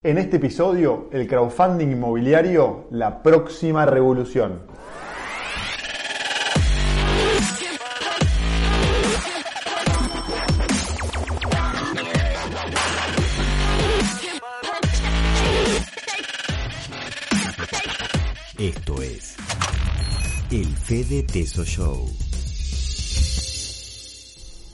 En este episodio, el crowdfunding inmobiliario, la próxima revolución. Esto es el Fede Teso Show.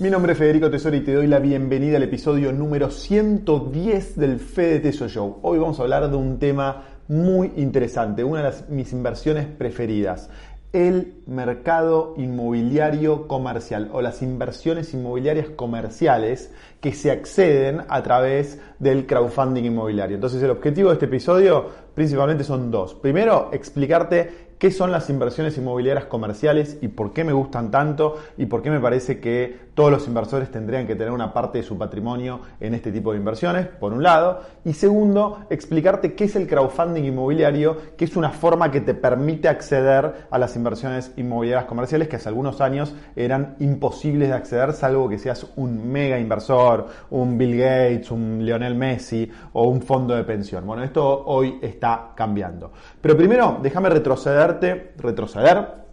Mi nombre es Federico Tesoro y te doy la bienvenida al episodio número 110 del Fede Teso Show. Hoy vamos a hablar de un tema muy interesante, una de mis inversiones preferidas, el mercado inmobiliario comercial o las inversiones inmobiliarias comerciales que se acceden a través del crowdfunding inmobiliario. Entonces el objetivo de este episodio principalmente son dos. Primero, explicarte qué son las inversiones inmobiliarias comerciales y por qué me gustan tanto y por qué me parece que todos los inversores tendrían que tener una parte de su patrimonio en este tipo de inversiones, por un lado. Y segundo, explicarte qué es el crowdfunding inmobiliario, que es una forma que te permite acceder a las inversiones inmobiliarias comerciales que hace algunos años eran imposibles de acceder, salvo que seas un mega inversor, un Bill Gates, un Lionel Messi o un fondo de pensión. Bueno, esto hoy está cambiando. Pero primero, déjame retroceder retroceder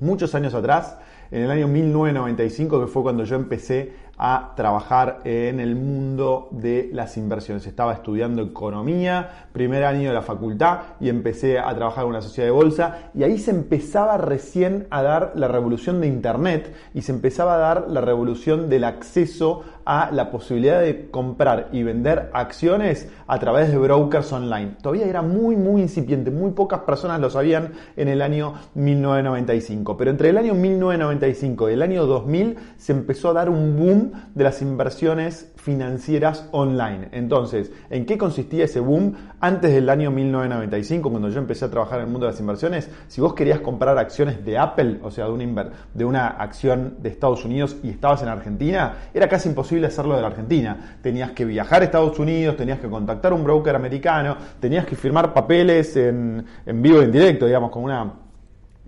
muchos años atrás, en el año 1995, que fue cuando yo empecé a trabajar en el mundo de las inversiones. Estaba estudiando economía, primer año de la facultad, y empecé a trabajar en una sociedad de bolsa, y ahí se empezaba recién a dar la revolución de Internet y se empezaba a dar la revolución del acceso a la posibilidad de comprar y vender acciones a través de brokers online. Todavía era muy, muy incipiente, muy pocas personas lo sabían en el año 1995, pero entre el año 1995 y el año 2000 se empezó a dar un boom de las inversiones financieras online. Entonces, ¿en qué consistía ese boom? Antes del año 1995, cuando yo empecé a trabajar en el mundo de las inversiones, si vos querías comprar acciones de Apple, o sea, de una, acción de Estados Unidos y estabas en Argentina, era casi imposible hacerlo de la Argentina. Tenías que viajar a Estados Unidos, tenías que contactar a un broker americano, tenías que firmar papeles en, en vivo y en directo, digamos, con una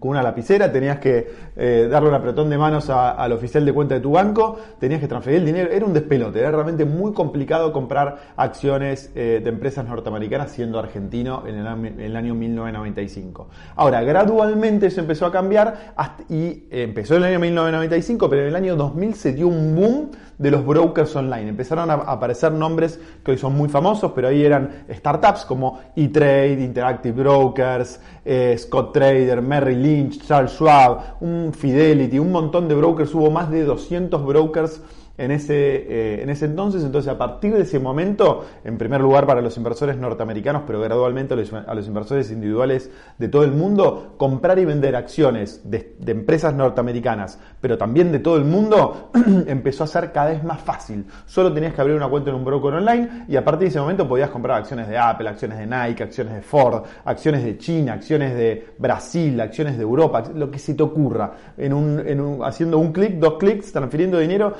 con una lapicera, tenías que eh, darle un apretón de manos al oficial de cuenta de tu banco, tenías que transferir el dinero, era un despelote, era realmente muy complicado comprar acciones eh, de empresas norteamericanas siendo argentino en el, año 1995. Ahora, gradualmente eso empezó a cambiar y empezó en el año 1995, pero en el año 2000 se dio un boom de los brokers online. Empezaron a aparecer nombres que hoy son muy famosos, pero ahí eran startups como E-Trade, Interactive Brokers, eh, Scott Trader, Merrill Lynch, Charles Schwab, un Fidelity, un montón de brokers. Hubo más de 200 brokers en ese, eh, en ese entonces. Entonces, a partir de ese momento, en primer lugar para los inversores norteamericanos, pero gradualmente a los, inversores individuales de todo el mundo, comprar y vender acciones de, empresas norteamericanas, pero también de todo el mundo, empezó a ser cada vez más fácil. Solo tenías que abrir una cuenta en un broker online y a partir de ese momento podías comprar acciones de Apple, acciones de Nike, acciones de Ford, acciones de China, acciones de Brasil, acciones de Europa, lo que se te ocurra. En un, haciendo un clic, dos clics, transfiriendo dinero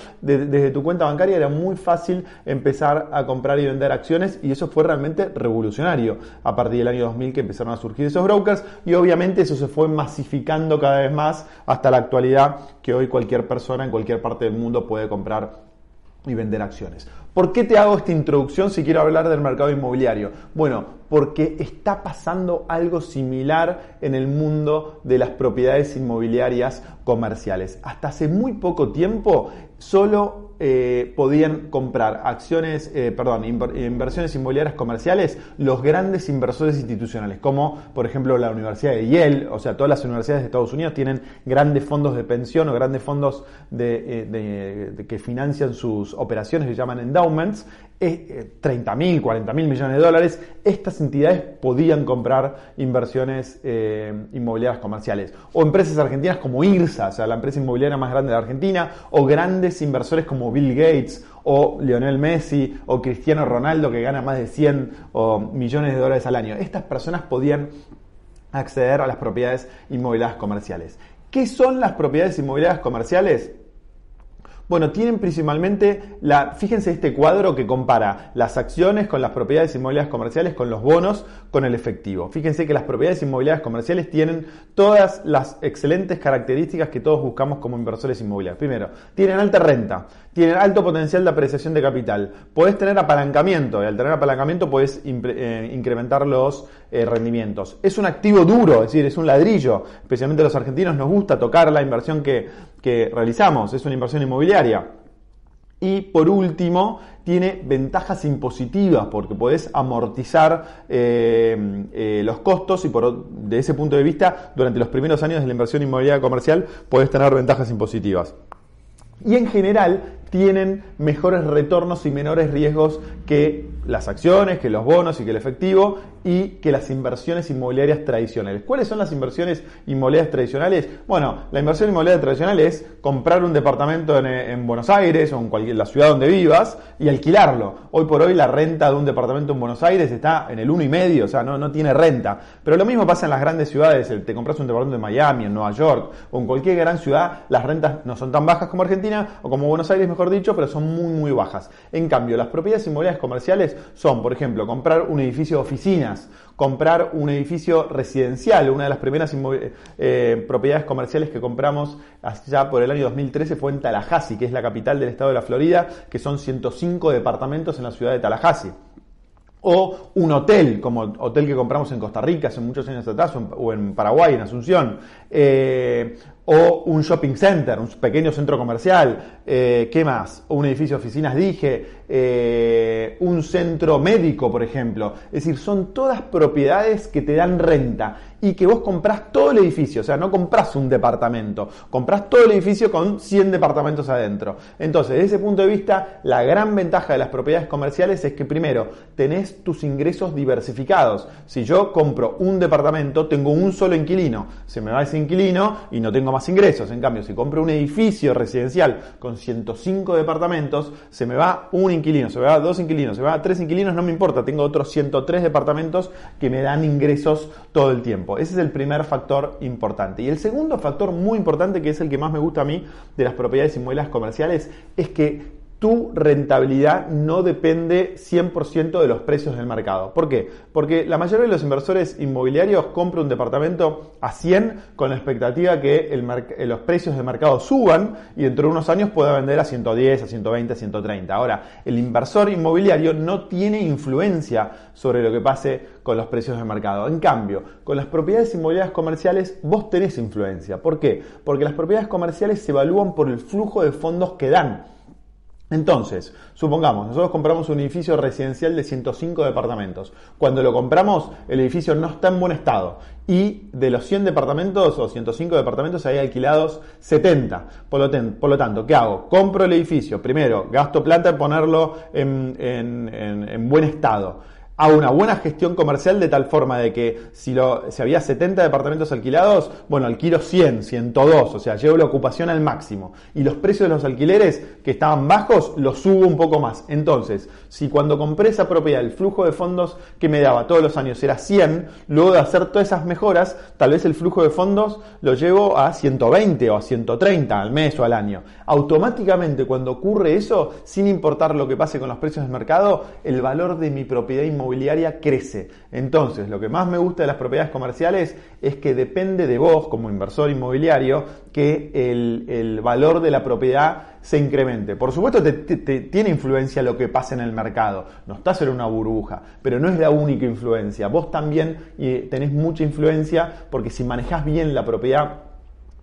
desde tu cuenta bancaria era muy fácil empezar a comprar y vender acciones y eso fue realmente revolucionario a partir del año 2000 que empezaron a surgir esos brokers y obviamente eso se fue masificando cada vez más hasta la actualidad que hoy cualquier persona en cualquier parte del mundo puede comprar y vender acciones. ¿Por qué te hago esta introducción si quiero hablar del mercado inmobiliario? Bueno, porque está pasando algo similar en el mundo de las propiedades inmobiliarias comerciales. Hasta hace muy poco tiempo solo eh, podían comprar acciones, eh, perdón, inversiones inmobiliarias comerciales los grandes inversores institucionales, como por ejemplo la Universidad de Yale, o sea, todas las universidades de Estados Unidos tienen grandes fondos de pensión o grandes fondos de, eh, que financian sus operaciones que llaman endowments, 30 mil, 40 mil millones de dólares, estas entidades podían comprar inversiones inmobiliarias comerciales. O empresas argentinas como IRSA, o sea, la empresa inmobiliaria más grande de Argentina, o grandes inversores como Bill Gates o Lionel Messi o Cristiano Ronaldo que gana más de 100 millones de dólares al año. Estas personas podían acceder a las propiedades inmobiliarias comerciales. ¿Qué son las propiedades inmobiliarias comerciales? Bueno, tienen principalmente la, fíjense este cuadro que compara las acciones con las propiedades inmobiliarias comerciales, con los bonos, con el efectivo. Fíjense que las propiedades inmobiliarias comerciales tienen todas las excelentes características que todos buscamos como inversores inmobiliarios. Primero, tienen alta renta, tienen alto potencial de apreciación de capital, podés tener apalancamiento y al tener apalancamiento podés eh, incrementar los eh, rendimientos. Es un activo duro, es decir, es un ladrillo, especialmente los argentinos nos gusta tocar la inversión que, que realizamos, es una inversión inmobiliaria. Y por último, tiene ventajas impositivas porque podés amortizar eh, los costos y por, de ese punto de vista, durante los primeros años de la inversión inmobiliaria comercial, podés tener ventajas impositivas. Y en general tienen mejores retornos y menores riesgos que las acciones, que los bonos y que el efectivo y que las inversiones inmobiliarias tradicionales. ¿Cuáles son las inversiones inmobiliarias tradicionales? Bueno, la inversión inmobiliaria tradicional es comprar un departamento en, Buenos Aires o en cualquier, la ciudad donde vivas y alquilarlo. Hoy por hoy la renta de un departamento en Buenos Aires está en el uno y medio, o sea, no, no tiene renta. Pero lo mismo pasa en las grandes ciudades. Te compras un departamento en Miami, en Nueva York o en cualquier gran ciudad, las rentas no son tan bajas como Argentina o como Buenos Aires, mejor dicho, pero son muy, muy bajas. En cambio, las propiedades inmobiliarias comerciales son, por ejemplo, comprar un edificio de comprar un edificio residencial. Una de las primeras eh, propiedades comerciales que compramos allá por el año 2013 fue en Tallahassee, que es la capital del estado de la Florida, que son 105 departamentos en la ciudad de Tallahassee o un hotel, como hotel que compramos en Costa Rica hace muchos años atrás, o en, Paraguay, en Asunción, eh, o un shopping center, un pequeño centro comercial, eh, ¿qué más? O un edificio de oficinas, dije, eh, un centro médico, por ejemplo. Es decir, son todas propiedades que te dan renta y que vos comprás todo el edificio, o sea, no comprás un departamento, comprás todo el edificio con 100 departamentos adentro. Entonces, desde ese punto de vista, la gran ventaja de las propiedades comerciales es que primero, tenés tus ingresos diversificados. Si yo compro un departamento, tengo un solo inquilino, se me va ese inquilino y no tengo más ingresos. En cambio, si compro un edificio residencial con 105 departamentos, se me va un inquilino, se me va dos inquilinos, se va tres inquilinos, no me importa, tengo otros 103 departamentos que me dan ingresos todo el tiempo. Ese es el primer factor importante. Y el segundo factor muy importante, que es el que más me gusta a mí de las propiedades inmobiliarias comerciales, es que tu rentabilidad no depende 100% de los precios del mercado. ¿Por qué? Porque la mayoría de los inversores inmobiliarios compran un departamento a 100 con la expectativa que eh, los precios del mercado suban y dentro de unos años pueda vender a 110, a 120, a 130. Ahora, el inversor inmobiliario no tiene influencia sobre lo que pase con los precios del mercado. En cambio, con las propiedades inmobiliarias comerciales vos tenés influencia. ¿Por qué? Porque las propiedades comerciales se evalúan por el flujo de fondos que dan. Entonces, supongamos, nosotros compramos un edificio residencial de 105 departamentos. Cuando lo compramos, el edificio no está en buen estado. Y de los 100 departamentos o 105 departamentos hay alquilados 70. Por lo, tanto, ¿qué hago? Compro el edificio. Primero, gasto plata en ponerlo en buen estado hago una buena gestión comercial de tal forma de que si, lo, si había 70 departamentos alquilados, bueno, alquilo 100, 102, o sea, llevo la ocupación al máximo. Y los precios de los alquileres que estaban bajos los subo un poco más. Entonces, si cuando compré esa propiedad el flujo de fondos que me daba todos los años era 100, luego de hacer todas esas mejoras, tal vez el flujo de fondos lo llevo a 120 o a 130 al mes o al año. Automáticamente cuando ocurre eso, sin importar lo que pase con los precios del mercado, el valor de mi propiedad inmobiliaria inmobiliaria crece. Entonces, lo que más me gusta de las propiedades comerciales es que depende de vos, como inversor inmobiliario, que el, valor de la propiedad se incremente. Por supuesto, te, tiene influencia lo que pasa en el mercado. No estás en una burbuja, pero no es la única influencia. Vos también eh, tenés mucha influencia porque si manejás bien la propiedad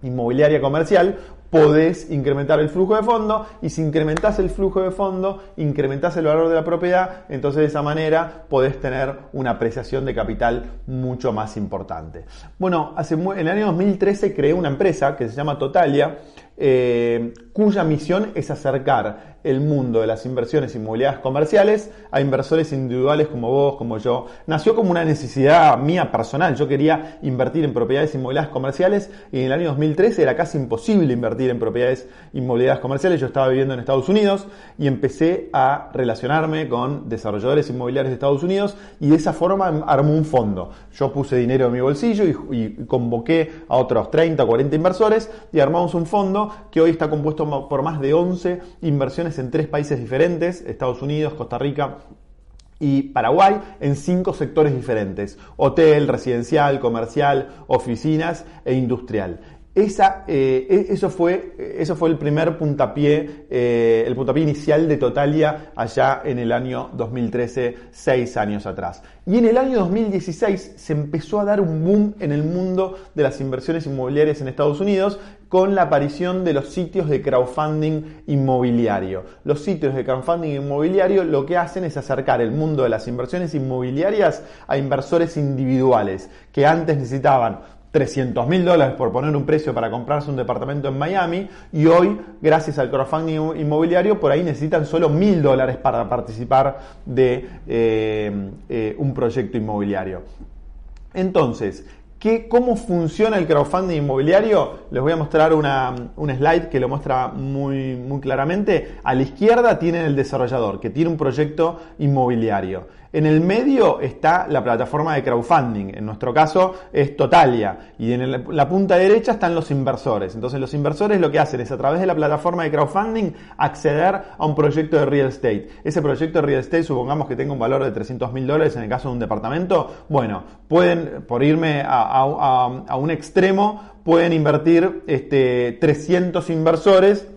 inmobiliaria comercial, podés incrementar el flujo de fondo y si incrementás el flujo de fondo, incrementás el valor de la propiedad, entonces de esa manera podés tener una apreciación de capital mucho más importante. Bueno, hace, en el año 2013 creé una empresa que se llama Totalia, eh, cuya misión es acercar el mundo de las inversiones inmobiliarias comerciales a inversores individuales como vos, como yo. Nació como una necesidad mía personal. Yo quería invertir en propiedades inmobiliarias comerciales y en el año 2013 era casi imposible invertir en propiedades inmobiliarias comerciales. Yo estaba viviendo en Estados Unidos y empecé a relacionarme con desarrolladores inmobiliarios de Estados Unidos y de esa forma armó un fondo. Yo puse dinero en mi bolsillo y, y convoqué a otros 30 o 40 inversores y armamos un fondo que hoy está compuesto por más de 11 inversiones en tres países diferentes, Estados Unidos, Costa Rica, y Paraguay en cinco sectores diferentes, hotel, residencial, comercial, oficinas e industrial. Esa, eh, e, eso, fue, eso fue el primer puntapié, eh, el puntapié inicial de Totalia allá en el año 2013, seis años atrás. Y en el año 2016 se empezó a dar un boom en el mundo de las inversiones inmobiliarias en Estados Unidos con la aparición de los sitios de crowdfunding inmobiliario. Los sitios de crowdfunding inmobiliario lo que hacen es acercar el mundo de las inversiones inmobiliarias a inversores individuales que antes necesitaban 300 mil dólares por poner un precio para comprarse un departamento en Miami y hoy, gracias al crowdfunding inmobiliario, por ahí necesitan solo mil dólares para participar de eh, eh, un proyecto inmobiliario. Entonces, ¿qué, ¿cómo funciona el crowdfunding inmobiliario? Les voy a mostrar una, un slide que lo muestra muy, muy claramente. A la izquierda tienen el desarrollador, que tiene un proyecto inmobiliario. En el medio está la plataforma de crowdfunding, en nuestro caso es Totalia, y en la punta derecha están los inversores. Entonces los inversores lo que hacen es a través de la plataforma de crowdfunding acceder a un proyecto de real estate. Ese proyecto de real estate supongamos que tenga un valor de 300 mil dólares en el caso de un departamento. Bueno, pueden, por irme a, un extremo, pueden invertir este, 300 inversores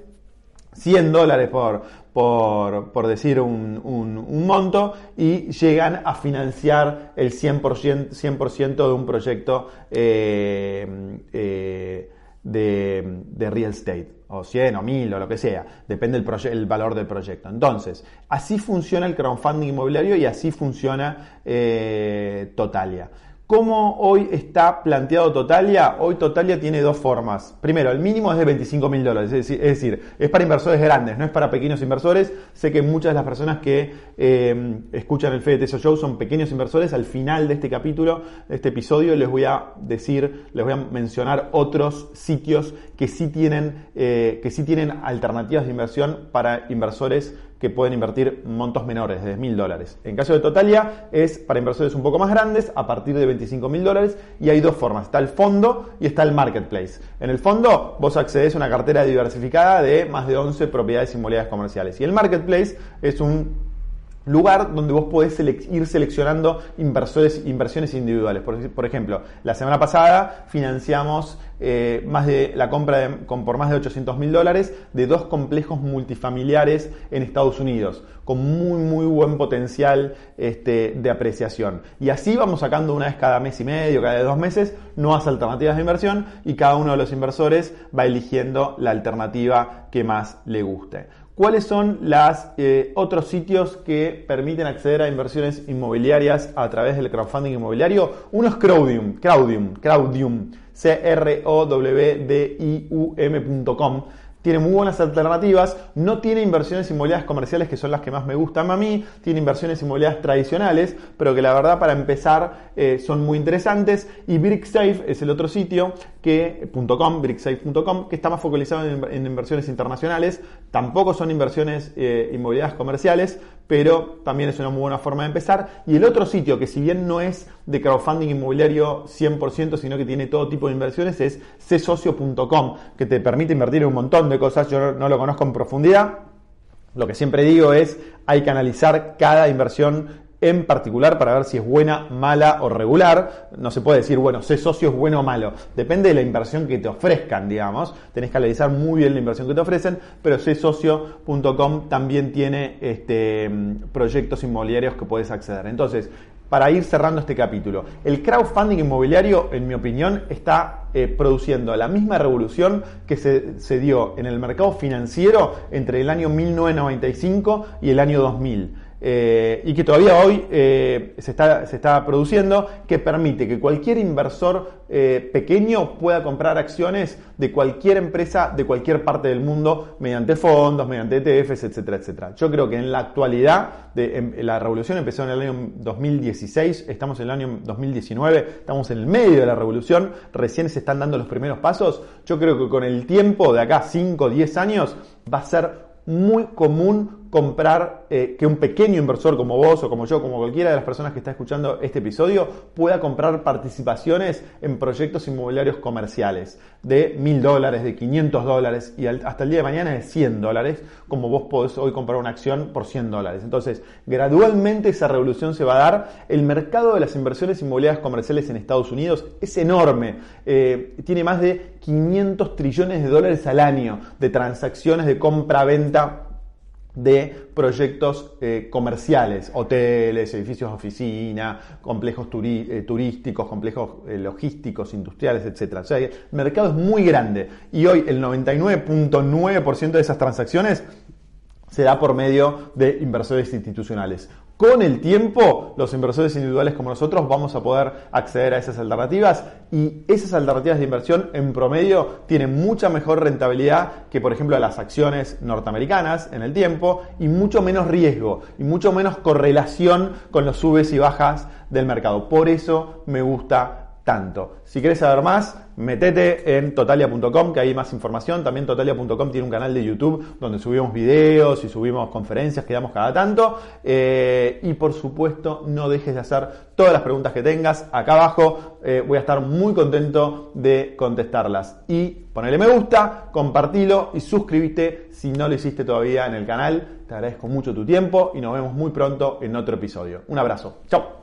100 dólares por, por, decir un, un, monto, y llegan a financiar el 100%, 100 de un proyecto eh, eh, de, de, real estate, o 100 o 1000 o lo que sea, depende del el valor del proyecto. Entonces, así funciona el crowdfunding inmobiliario y así funciona eh, Totalia. ¿Cómo hoy está planteado Totalia? Hoy Totalia tiene dos formas. Primero, el mínimo es de 25 mil dólares, es decir, es para inversores grandes, no es para pequeños inversores. Sé que muchas de las personas que eh, escuchan el Fede Show son pequeños inversores. Al final de este capítulo, de este episodio, les voy a decir, les voy a mencionar otros sitios que sí tienen, eh, que sí tienen alternativas de inversión para inversores que pueden invertir montos menores, de mil dólares. En caso de Totalia es para inversores un poco más grandes, a partir de 25 mil dólares, y hay dos formas, está el fondo y está el marketplace. En el fondo vos accedes a una cartera diversificada de más de 11 propiedades inmobiliarias comerciales, y el marketplace es un lugar donde vos podés ir seleccionando inversiones individuales. Por, ejemplo, la semana pasada financiamos eh, más de la compra con, por más de 800 mil dólares de dos complejos multifamiliares en Estados Unidos, con muy, muy buen potencial este, de apreciación. Y así vamos sacando una vez cada mes y medio, cada dos meses, nuevas alternativas de inversión y cada uno de los inversores va eligiendo la alternativa que más le guste. ¿Cuáles son los eh, otros sitios que permiten acceder a inversiones inmobiliarias a través del crowdfunding inmobiliario? Uno es Crowdium, Crowdium, Crowdium, C-R-O-W-D-I-U-M.com tiene muy buenas alternativas, no tiene inversiones inmobiliarias comerciales que son las que más me gustan a mí, tiene inversiones inmobiliarias tradicionales, pero que la verdad para empezar eh, son muy interesantes y BrickSafe es el otro sitio que .com, bricksafe.com, que está más focalizado en, inversiones internacionales, tampoco son inversiones eh, inmobiliarias comerciales, pero también es una muy buena forma de empezar. Y el otro sitio, que si bien no es de crowdfunding inmobiliario 100%, sino que tiene todo tipo de inversiones, es csocio.com, que te permite invertir en un montón de cosas. Yo no lo conozco en profundidad. Lo que siempre digo es, hay que analizar cada inversión en particular para ver si es buena, mala o regular. No se puede decir, bueno, sé socio es bueno o malo. Depende de la inversión que te ofrezcan, digamos. Tenés que analizar muy bien la inversión que te ofrecen, pero csocio.com también tiene este, proyectos inmobiliarios que puedes acceder. Entonces, para ir cerrando este capítulo. El crowdfunding inmobiliario, en mi opinión, está eh, produciendo la misma revolución que se, se, dio en el mercado financiero entre el año 1995 y el año 2000. Eh, y que todavía hoy eh, se, está, se, está, produciendo, que permite que cualquier inversor eh, pequeño pueda comprar acciones de cualquier empresa de cualquier parte del mundo mediante fondos, mediante ETFs, etcétera, etcétera. Yo creo que en la actualidad, em, la revolución empezó en el año 2016, estamos en el año 2019, estamos en el medio de la revolución, recién se están dando los primeros pasos. Yo creo que con el tiempo de acá 5 o 10 años va a ser muy común comprar, eh, que un pequeño inversor como vos o como yo, como cualquiera de las personas que está escuchando este episodio, pueda comprar participaciones en proyectos inmobiliarios comerciales de mil dólares, de 500 dólares y hasta el día de mañana de 100 dólares, como vos podés hoy comprar una acción por 100 dólares. Entonces, gradualmente esa revolución se va a dar. El mercado de las inversiones inmobiliarias comerciales en Estados Unidos es enorme. Eh, tiene más de 500 trillones de dólares al año de transacciones de compra-venta de proyectos eh, comerciales, hoteles, edificios de oficina, complejos eh, turísticos, complejos eh, logísticos, industriales, etc. O sea, el mercado es muy grande y hoy el 99.9% de esas transacciones se da por medio de inversores institucionales. Con el tiempo, los inversores individuales como nosotros vamos a poder acceder a esas alternativas y esas alternativas de inversión en promedio tienen mucha mejor rentabilidad que, por ejemplo, las acciones norteamericanas en el tiempo y mucho menos riesgo y mucho menos correlación con los subes y bajas del mercado. Por eso me gusta tanto. Si quieres saber más, metete en totalia.com que hay más información. También totalia.com tiene un canal de YouTube donde subimos videos y subimos conferencias que damos cada tanto. Eh, y por supuesto, no dejes de hacer todas las preguntas que tengas acá abajo. Eh, voy a estar muy contento de contestarlas. Y ponele me gusta, compartilo y suscríbete si no lo hiciste todavía en el canal. Te agradezco mucho tu tiempo y nos vemos muy pronto en otro episodio. Un abrazo. Chao.